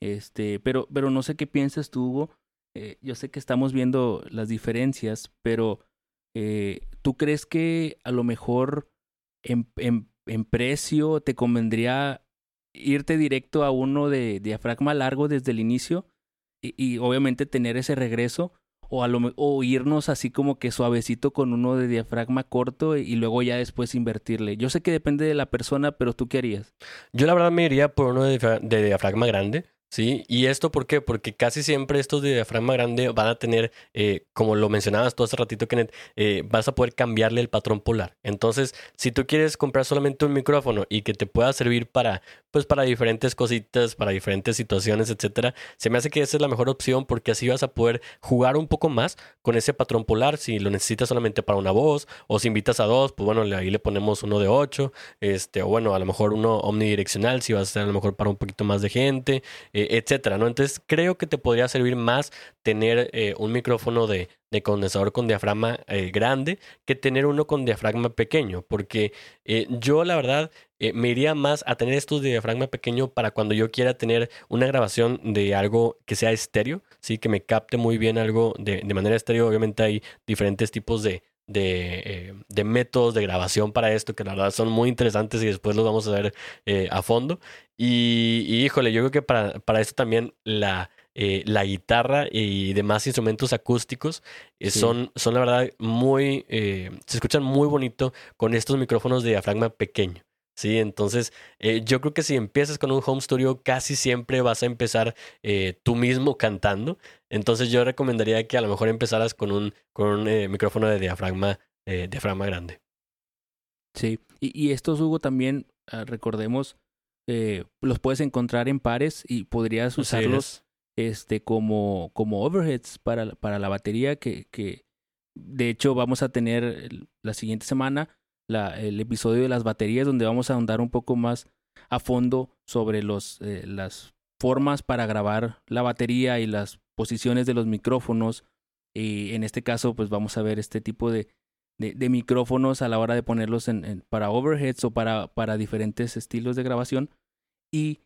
Este, pero, pero no sé qué piensas tú, Hugo. Eh, yo sé que estamos viendo las diferencias, pero eh, ¿tú crees que a lo mejor en, en, en, precio te convendría irte directo a uno de diafragma largo desde el inicio y, y obviamente tener ese regreso? O, a lo, o irnos así como que suavecito con uno de diafragma corto y luego ya después invertirle. Yo sé que depende de la persona, pero tú qué harías? Yo la verdad me iría por uno de, de diafragma grande. Sí, y esto ¿por qué? Porque casi siempre estos de diafragma grande van a tener, eh, como lo mencionabas tú hace ratito, Kenneth, eh, vas a poder cambiarle el patrón polar. Entonces, si tú quieres comprar solamente un micrófono y que te pueda servir para, pues para diferentes cositas, para diferentes situaciones, etcétera, se me hace que esa es la mejor opción porque así vas a poder jugar un poco más con ese patrón polar. Si lo necesitas solamente para una voz o si invitas a dos, pues bueno, ahí le ponemos uno de ocho, este, o bueno, a lo mejor uno omnidireccional, si vas a ser a lo mejor para un poquito más de gente. Eh, eh, etcétera, ¿no? Entonces creo que te podría servir más tener eh, un micrófono de, de, condensador con diafragma eh, grande que tener uno con diafragma pequeño, porque yo la verdad me iría más a tener estos de diafragma pequeño para cuando yo quiera tener una grabación de algo que sea estéreo, sí, que me capte muy bien algo de, de manera estéreo. Obviamente hay diferentes tipos de, de, de, métodos de grabación para esto que la verdad son muy interesantes y después los vamos a ver a fondo. Y, híjole, yo creo que para, para esto también la, eh, la guitarra y demás instrumentos acústicos eh, son, son la verdad muy, eh, se escuchan muy bonito con estos micrófonos de diafragma pequeño. Sí, entonces yo creo que si empiezas con un home studio casi siempre vas a empezar tú mismo cantando. Entonces yo recomendaría que a lo mejor empezaras con un, con un micrófono de diafragma, diafragma grande. Sí, y, y estos, Hugo, también, ah, recordemos, eh, los puedes encontrar en pares y podrías usarlos este, como, como overheads para, para la batería que, que de hecho vamos a tener la siguiente semana el episodio de las baterías donde vamos a ahondar un poco más a fondo sobre los, eh, las formas para grabar la batería y las posiciones de los micrófonos y en este caso pues vamos a ver este tipo de, de, micrófonos a la hora de ponerlos en, para overheads o para, para diferentes estilos de grabación. Y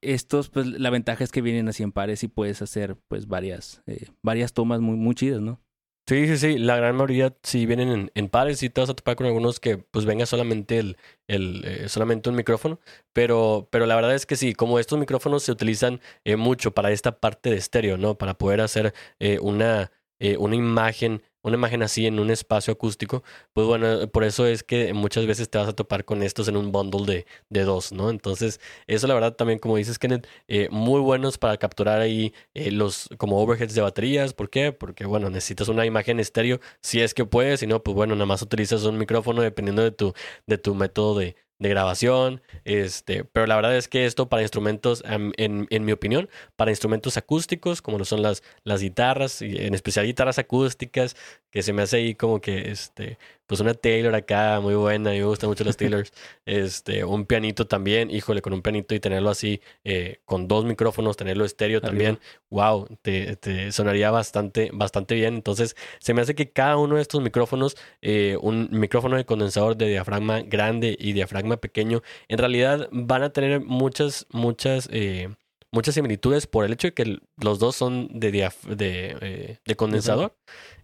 estos, pues la ventaja es que vienen así en pares y puedes hacer pues varias, eh, varias tomas muy, muy chidas, ¿no? Sí, sí, sí. La gran mayoría sí vienen en, en, pares y te vas a topar con algunos que pues venga solamente el, el eh, solamente un micrófono. Pero, pero la verdad es que sí, como estos micrófonos se utilizan eh, mucho para esta parte de estéreo, ¿no? Para poder hacer una, una imagen una imagen así en un espacio acústico, pues bueno, por eso es que muchas veces te vas a topar con estos en un bundle de, de dos, ¿no? Entonces, eso la verdad también, como dices, Kenneth, eh, muy buenos para capturar ahí eh, los como overheads de baterías. ¿Por qué? Porque, bueno, necesitas una imagen estéreo, si es que puedes, si no, pues bueno, nada más utilizas un micrófono dependiendo de tu, de tu método de, de grabación, este, pero la verdad es que esto para instrumentos, en, en, mi opinión, para instrumentos acústicos, como lo son las, las guitarras, y en especial guitarras acústicas, que se me hace ahí como que, este, pues una Taylor acá muy buena, me gustan mucho las Taylors, este, un pianito también, híjole, con un pianito y tenerlo así, eh, con dos micrófonos, tenerlo estéreo también, wow, te, te, sonaría bastante, bastante bien. Entonces, se me hace que cada uno de estos micrófonos, eh, un micrófono de condensador de diafragma grande y diafragma pequeño, en realidad van a tener muchas, muchas, eh, muchas similitudes por el hecho de que los dos son de, de, de condensador.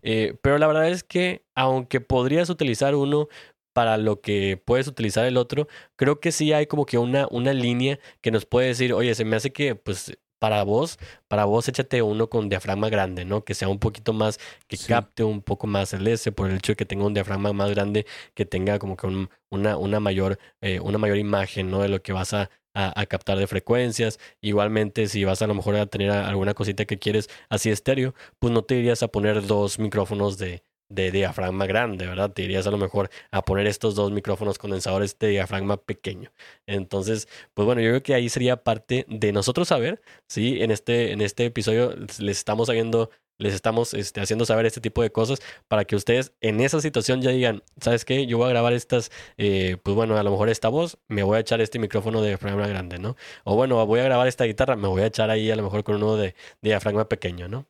Eh, pero la verdad es que aunque podrías utilizar uno para lo que puedes utilizar el otro, creo que sí hay como que una, una línea que nos puede decir, oye, se me hace que pues para vos, para vos échate uno con diafragma grande, ¿no? Que sea un poquito más, que capte un poco más el S por el hecho de que tenga un diafragma más grande, que tenga como que una, una, mayor, eh, una mayor imagen, ¿no? De lo que vas a, a, captar de frecuencias. Igualmente, si vas a lo mejor a tener alguna cosita que quieres así estéreo, pues no te irías a poner dos micrófonos de, de diafragma grande, ¿verdad? Te irías a lo mejor a poner estos dos micrófonos condensadores de diafragma pequeño. Entonces, pues bueno, yo creo que ahí sería parte de nosotros saber, ¿sí? En este, en este episodio les estamos sabiendo les estamos este, haciendo saber este tipo de cosas para que ustedes en esa situación ya digan, ¿sabes qué? Yo voy a grabar estas, eh, pues bueno, a lo mejor esta voz, me voy a echar este micrófono de diafragma grande, ¿no? O bueno, voy a grabar esta guitarra, me voy a echar ahí a lo mejor con uno de, diafragma pequeño, ¿no?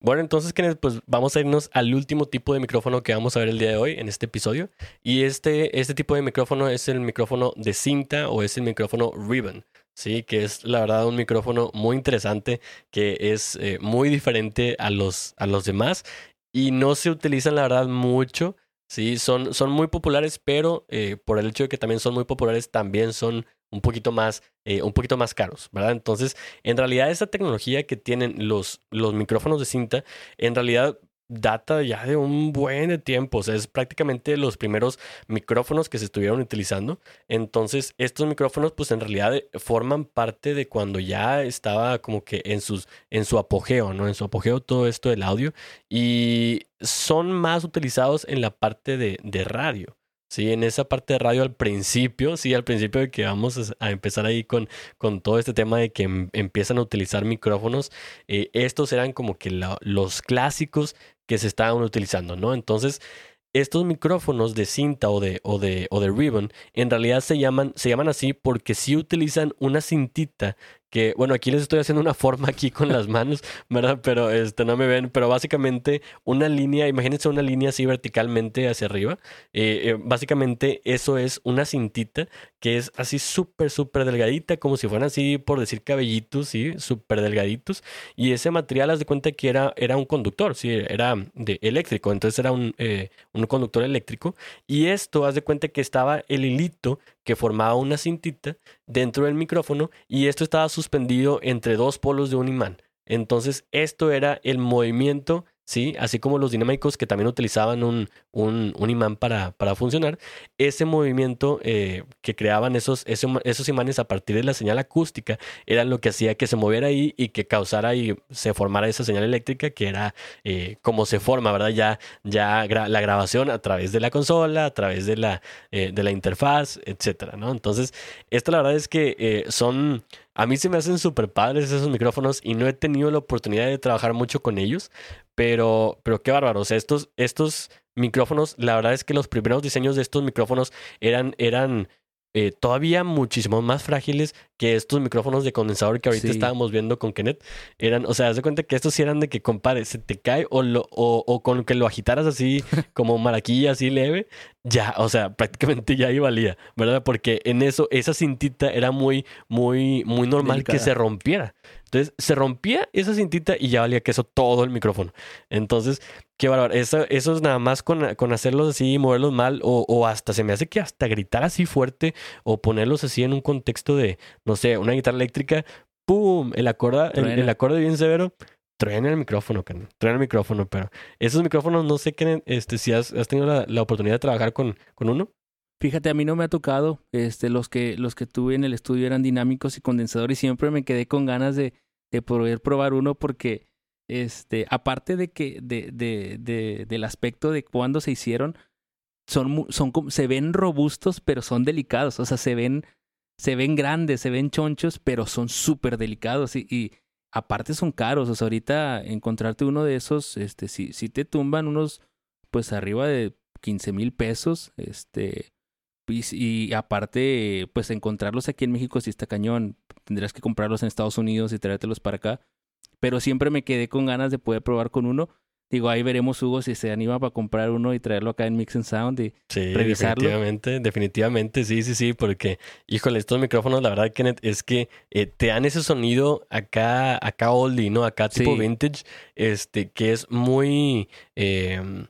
Bueno, entonces, pues vamos a irnos al último tipo de micrófono que vamos a ver el día de hoy en este episodio. Y este, este tipo de micrófono es el micrófono de cinta o es el micrófono ribbon. Sí, que es la verdad un micrófono muy interesante, que es eh, muy diferente a los, a los demás y no se utilizan la verdad mucho. Sí, son, son muy populares, pero eh, por el hecho de que también son muy populares, también son un poquito más, eh, un poquito más caros, ¿verdad? Entonces, en realidad, esta tecnología que tienen los, los micrófonos de cinta, en realidad data ya de un buen tiempo, o sea, es prácticamente los primeros micrófonos que se estuvieron utilizando. Entonces, estos micrófonos pues en realidad eh, forman parte de cuando ya estaba como que en sus en su apogeo, ¿no? En su apogeo todo esto del audio y son más utilizados en la parte de, de radio. Sí, en esa parte de radio al principio, sí, al principio de que vamos a empezar ahí con, con todo este tema de que em, empiezan a utilizar micrófonos, eh, estos eran como que los clásicos que se estaban utilizando, ¿no? Entonces, estos micrófonos de cinta o de, o de, o de ribbon en realidad se llaman, se llaman así porque sí utilizan una cintita que, bueno, aquí les estoy haciendo una forma aquí con las manos, ¿verdad? Pero este, no me ven, pero básicamente una línea, imagínense una línea así verticalmente hacia arriba. Eh, eh, básicamente eso es una cintita que es así súper, súper delgadita, como si fueran así, por decir cabellitos, ¿sí? Súper delgaditos. Y ese material, haz de cuenta que era, era un conductor, ¿sí? Era de eléctrico, entonces era un, eh, un conductor eléctrico. Y esto, haz de cuenta que estaba el hilito que formaba una cintita dentro del micrófono y esto estaba suspendido entre dos polos de un imán. Entonces, esto era el movimiento ¿sí? Así como los dinámicos que también utilizaban un, un, imán para, para, funcionar, ese movimiento eh, que creaban esos, esos, imanes a partir de la señal acústica era lo que hacía que se moviera ahí y que causara y se formara esa señal eléctrica que era eh, como se forma, ¿verdad? Ya, ya la grabación a través de la consola, a través de la, eh, de la interfaz, etcétera, ¿no? Entonces, esto la verdad es que son a mí se me hacen súper padres esos micrófonos y no he tenido la oportunidad de trabajar mucho con ellos, pero, pero qué bárbaro. O sea, estos, estos micrófonos, la verdad es que los primeros diseños de estos micrófonos eran, eran eh, todavía muchísimo más frágiles que estos micrófonos de condensador que ahorita estábamos viendo con Kenneth. Eran, o sea, haz de cuenta que estos sí eran de que, compare, se te cae o, lo, o, o con que lo agitaras así como maraquilla, así leve, ya, o sea, prácticamente ya ahí valía, ¿verdad? Porque en eso, esa cintita era muy, muy, muy normal que se rompiera. Entonces se rompía esa cintita y ya valía queso todo el micrófono. Entonces, qué bárbaro. Eso, eso es nada más con, con hacerlos así, moverlos mal, o, o, hasta se me hace que hasta gritar así fuerte, o ponerlos así en un contexto de, no sé, una guitarra eléctrica, ¡pum! El acorde, el, acorde bien severo. en el micrófono, en el micrófono, pero esos micrófonos no sé qué, este, si has, has tenido la, la, oportunidad de trabajar con, con uno. Fíjate, a mí no me ha tocado. Este, los que, los que tuve en el estudio eran dinámicos y condensadores y siempre me quedé con ganas de, de poder probar uno porque, este, aparte de que, de, de, de del aspecto de cuándo se hicieron, son, son, se ven robustos, pero son delicados. O sea, se ven, se ven grandes, se ven chonchos, pero son súper delicados y, y, aparte son caros. O sea, ahorita encontrarte uno de esos, este, si, si te tumban unos, pues arriba de 15 mil pesos, este, y, aparte, pues encontrarlos aquí en México sí está cañón. Tendrías que comprarlos en Estados Unidos y traértelos para acá. Pero siempre me quedé con ganas de poder probar con uno. Digo, ahí veremos Hugo si se anima para comprar uno y traerlo acá en Mix and Sound y sí, revisarlo. Definitivamente, definitivamente, sí, sí, sí, porque, híjole, estos micrófonos, la verdad, Kenneth, es que eh, te dan ese sonido acá, acá oldie, ¿no? Acá tipo vintage, este, que es muy, eh,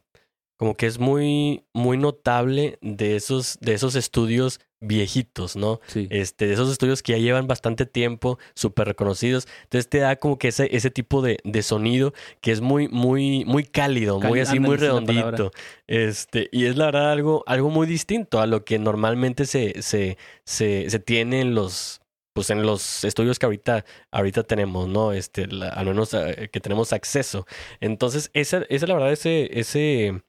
como que es muy, muy notable de esos, de esos estudios viejitos, ¿no? Sí. Este, de esos estudios que ya llevan bastante tiempo, súper reconocidos. Entonces te da como que ese, ese tipo de, de sonido que es muy, muy, muy cálido, muy así, muy redondito. Este, y es la verdad algo, algo muy distinto a lo que normalmente se, se, se, se tiene en los, pues en los estudios que ahorita, ahorita tenemos, ¿no? Este, al menos eh, que tenemos acceso. Entonces, esa, esa la verdad, ese, ese,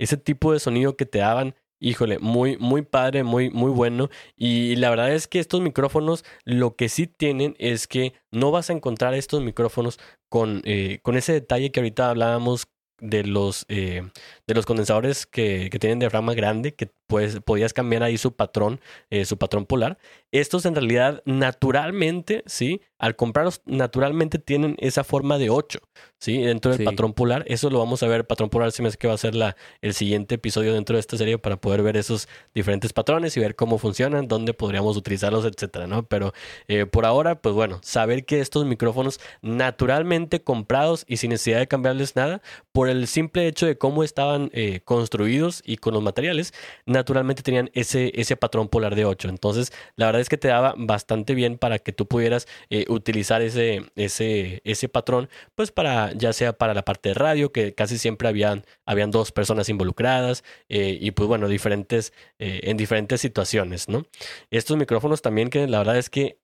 ese tipo de sonido que te daban, híjole, muy, muy padre, muy, muy bueno. Y la verdad es que estos micrófonos, lo que sí tienen es que no vas a encontrar estos micrófonos con, eh, con ese detalle que ahorita hablábamos de los, eh, de los condensadores que, que, tienen diafragma grande, que pues, podías cambiar ahí su patrón, eh, su patrón polar. Estos en realidad naturalmente, ¿sí? Al comprarlos naturalmente tienen esa forma de 8, ¿sí? Dentro del patrón polar. Eso lo vamos a ver, patrón polar se me hace que va a ser la, el siguiente episodio dentro de esta serie para poder ver esos diferentes patrones y ver cómo funcionan, dónde podríamos utilizarlos, etcétera, ¿no? Pero eh, por ahora, pues bueno, saber que estos micrófonos naturalmente comprados y sin necesidad de cambiarles nada, por el simple hecho de cómo estaban eh, construidos y con los materiales, naturalmente tenían ese, ese patrón polar de 8. Entonces, la verdad es que te daba bastante bien para que tú pudieras eh, utilizar ese, ese, ese patrón, pues para, ya sea para la parte de radio, que casi siempre habían, habían dos personas involucradas, eh, y pues bueno, diferentes, en diferentes situaciones, ¿no? Estos micrófonos también que la verdad es que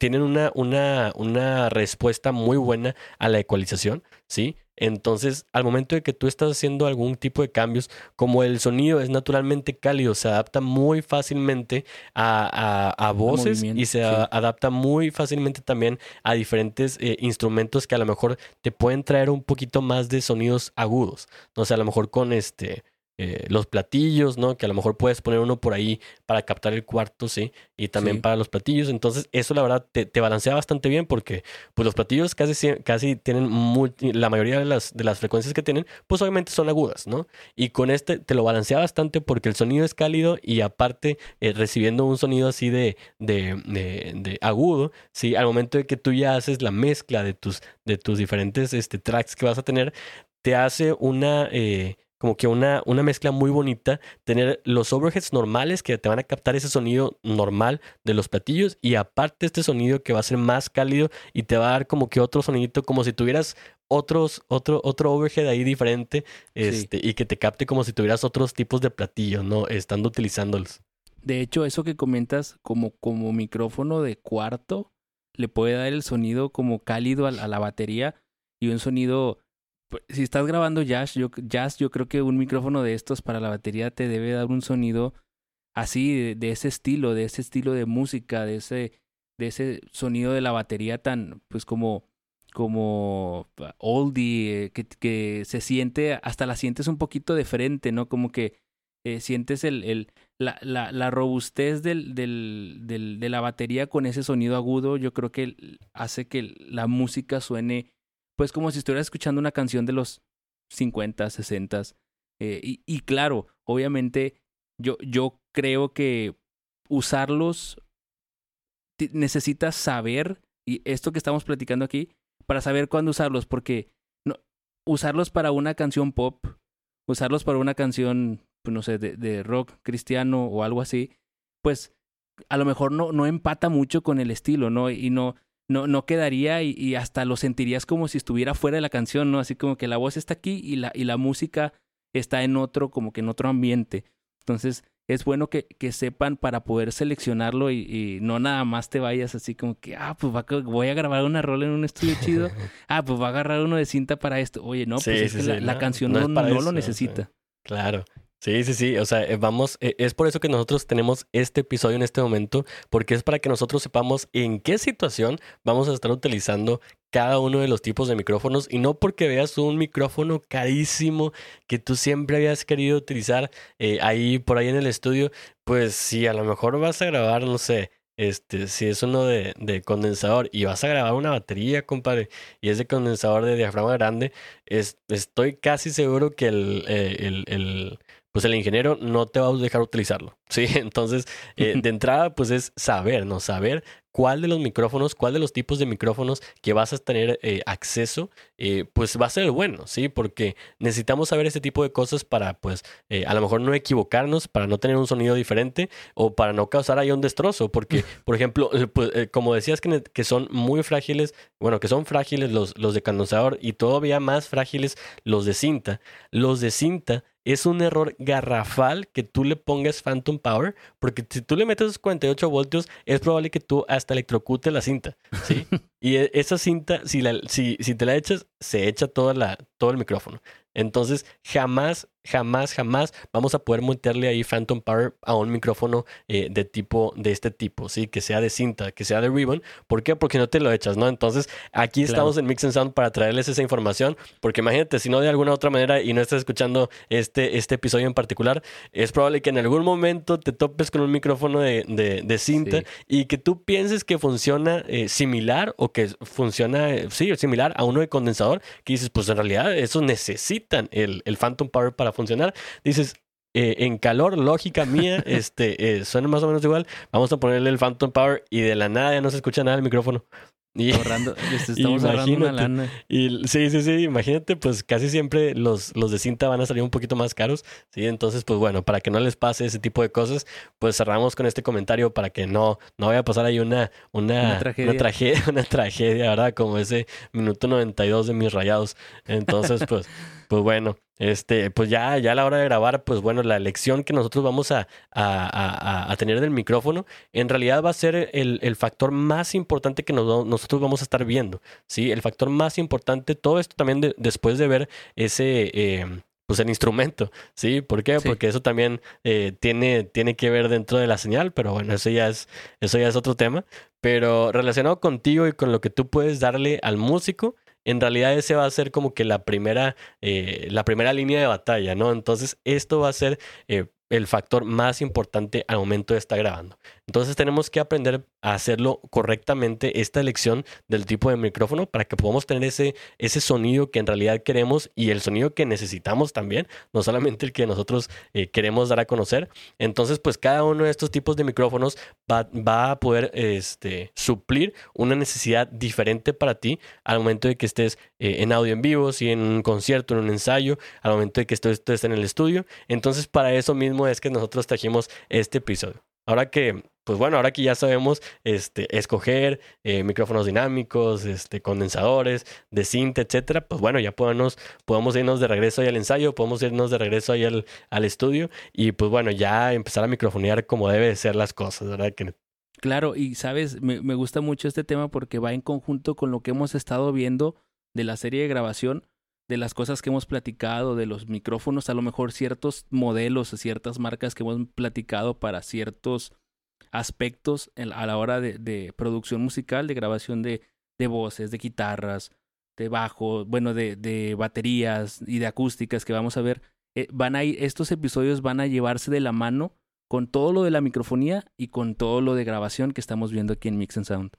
tienen una, una, una respuesta muy buena a la ecualización, ¿sí? Entonces, al momento de que tú estás haciendo algún tipo de cambios, como el sonido es naturalmente cálido, se adapta muy fácilmente a, a, voces y se adapta muy fácilmente también a diferentes eh, instrumentos que a lo mejor te pueden traer un poquito más de sonidos agudos. O sea, a lo mejor con este eh, los platillos, ¿no? Que a lo mejor puedes poner uno por ahí para captar el cuarto, ¿sí? Y también Sí. para los platillos. Entonces, eso la verdad te, te balancea bastante bien porque pues los platillos casi, casi tienen multi- la mayoría de las, de las frecuencias que tienen, pues obviamente son agudas, ¿no? Y con este te lo balancea bastante porque el sonido es cálido y aparte eh, recibiendo un sonido así de, de, de- de agudo, ¿sí? Al momento de que tú ya haces la mezcla de tus, de tus diferentes este, tracks que vas a tener, te hace una... eh, como que una, una mezcla muy bonita, tener los overheads normales que te van a captar ese sonido normal de los platillos y aparte este sonido que va a ser más cálido y te va a dar como que otro sonidito, como si tuvieras otros, otro, otro overhead ahí diferente, este, y que te capte como si tuvieras otros tipos de platillos, ¿no? Estando utilizándolos. De hecho, eso que comentas como, como micrófono de cuarto le puede dar el sonido como cálido a, la- a la batería y un sonido. Pues, Si estás grabando jazz yo, jazz, yo creo que un micrófono de estos para la batería te debe dar un sonido así, de, ese estilo, de ese estilo de música, de ese, de ese sonido de la batería tan, pues como, como oldie, eh, que, que se siente, hasta la sientes un poquito de frente, ¿no? Como que eh, sientes el, el, la, la, la robustez del, del, del, de la batería con ese sonido agudo, yo creo que hace que la música suene, pues como si estuvieras escuchando una canción de los 50, 60. Eh, y, claro, obviamente yo, yo creo que usarlos necesitas saber, y esto que estamos platicando aquí, para saber cuándo usarlos, porque no, usarlos para una canción pop, usarlos para una canción, pues no sé, de, de rock cristiano o algo así, pues a lo mejor no, no empata mucho con el estilo, ¿no? Y no, no, no quedaría y, y hasta lo sentirías como si estuviera fuera de la canción, ¿no? Así como que la voz está aquí y la, y la música está en otro, como que en otro ambiente. Entonces, es bueno que, que sepan para poder seleccionarlo y, y no nada más te vayas así como que, ah, pues va a- voy a grabar una rola en un estudio chido. Ah, pues va a agarrar uno de cinta para esto. Oye, no, Sí, pues es sí, que sí, la, canción no no, no eso, lo necesita. Claro. Sí, sí, sí. O sea, eh, vamos, eh, es por eso que nosotros tenemos este episodio en este momento, porque es para que nosotros sepamos en qué situación vamos a estar utilizando cada uno de los tipos de micrófonos y no porque veas un micrófono carísimo que tú siempre habías querido utilizar eh, ahí por ahí en el estudio, pues si a lo mejor vas a grabar, no sé, este, si es uno de, de condensador y vas a grabar una batería, compadre, y es de condensador de diafragma grande, es, estoy casi seguro que el, el, pues el ingeniero no te va a dejar utilizarlo, ¿sí? Entonces, eh, de entrada, pues es saber, ¿no? Saber cuál de los micrófonos, cuál de los tipos de micrófonos que vas a tener eh, acceso, eh, pues va a ser el bueno, ¿sí? Porque necesitamos saber ese tipo de cosas para, pues, eh, a lo mejor no equivocarnos, para no tener un sonido diferente o para no causar ahí un destrozo, porque, por ejemplo, pues, como decías que, que son muy frágiles, bueno, que son frágiles los, los de condensador y todavía más frágiles los de cinta, los de cinta es un error garrafal que tú le pongas Phantom Power, porque si tú le metes 48 voltios, es probable que tú hasta electrocutes la cinta, ¿sí? y e- esa cinta, si, la, si, si te la echas, se echa toda la, todo el micrófono. Entonces, jamás, jamás, jamás vamos a poder meterle ahí Phantom Power a un micrófono eh, de tipo, de este tipo, ¿sí? Que sea de cinta, que sea de ribbon. ¿Por qué? Porque no te lo echas, ¿no? Entonces, aquí Claro. estamos en Mix and Sound para traerles esa información, porque imagínate, si no de alguna otra manera y no estás escuchando este, este episodio en particular, es probable que en algún momento te topes con un micrófono de, de, de cinta Sí. y que tú pienses que funciona eh, similar o que funciona, eh, sí, similar a uno de condensador, que dices, pues en realidad esos necesitan el, el Phantom Power para funcionar. Dices, eh, en calor, lógica mía, este, eh, suena más o menos igual. Vamos a ponerle el Phantom Power y de la nada ya no se escucha nada el micrófono. Y, Ahorrando, estamos ahorrando una lana. y sí, sí, sí, imagínate, pues casi siempre los, los de cinta van a salir un poquito más caros, ¿sí? Entonces, pues bueno, para que no les pase ese tipo de cosas, pues cerramos con este comentario para que no, no vaya a pasar ahí una, una, Una tragedia. una tragedia, una tragedia, ¿verdad? Como ese minuto 92 de mis rayados. Entonces, pues, pues bueno, este, pues ya, ya a la hora de grabar, pues bueno, la elección que nosotros vamos a, a, a- a tener del micrófono, en realidad va a ser el, el factor más importante que nos- nosotros vamos a estar viendo, ¿sí? El factor más importante, todo esto también de- después de ver ese... eh, pues el instrumento, ¿sí? ¿Por qué? Sí. Porque eso también eh, tiene, tiene que ver dentro de la señal, pero bueno, eso ya es, eso ya es otro tema. Pero relacionado contigo y con lo que tú puedes darle al músico, en realidad ese va a ser como que la primera, eh, la primera línea de batalla, ¿no? Entonces esto va a ser eh, el factor más importante al momento de estar grabando. Entonces tenemos que aprender hacerlo correctamente esta elección del tipo de micrófono para que podamos tener ese, ese sonido que en realidad queremos y el sonido que necesitamos también, no solamente el que nosotros eh, queremos dar a conocer. Entonces pues cada uno de estos tipos de micrófonos va, va, a poder este, suplir una necesidad diferente para ti al momento de que estés eh, en audio en vivo, si en un concierto, en un ensayo, al momento de que estés en el estudio. Entonces para eso mismo es que nosotros trajimos este episodio. Ahora que, pues bueno, ahora que ya sabemos este, escoger eh, micrófonos dinámicos, este, condensadores, de cinta, etcétera, pues bueno, ya podemos, podemos irnos de regreso ahí al ensayo, podemos irnos de regreso ahí al, al estudio y pues bueno, ya empezar a microfonear como debe de ser las cosas, ¿verdad? Que... Claro, y sabes, me, me gusta mucho este tema porque va en conjunto con lo que hemos estado viendo de la serie de grabación de las cosas que hemos platicado, de los micrófonos, a lo mejor ciertos modelos, ciertas marcas que hemos platicado para ciertos aspectos a la hora de, producción musical, de grabación de, de, voces, de guitarras, de bajo, bueno, de, baterías y de acústicas que vamos a ver. Eh, van a estos episodios van a llevarse de la mano con todo lo de la microfonía y con todo lo de grabación que estamos viendo aquí en Mix and Sound.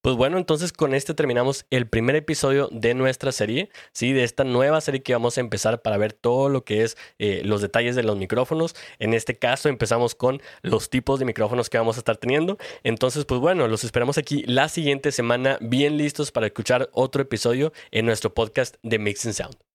Pues bueno, entonces con este terminamos el primer episodio de nuestra serie, ¿sí? De esta nueva serie que vamos a empezar para ver todo lo que es eh, los detalles de los micrófonos. En este caso empezamos con los tipos de micrófonos que vamos a estar teniendo. Entonces, pues bueno, los esperamos aquí la siguiente semana bien listos para escuchar otro episodio en nuestro podcast de Mixing Sound.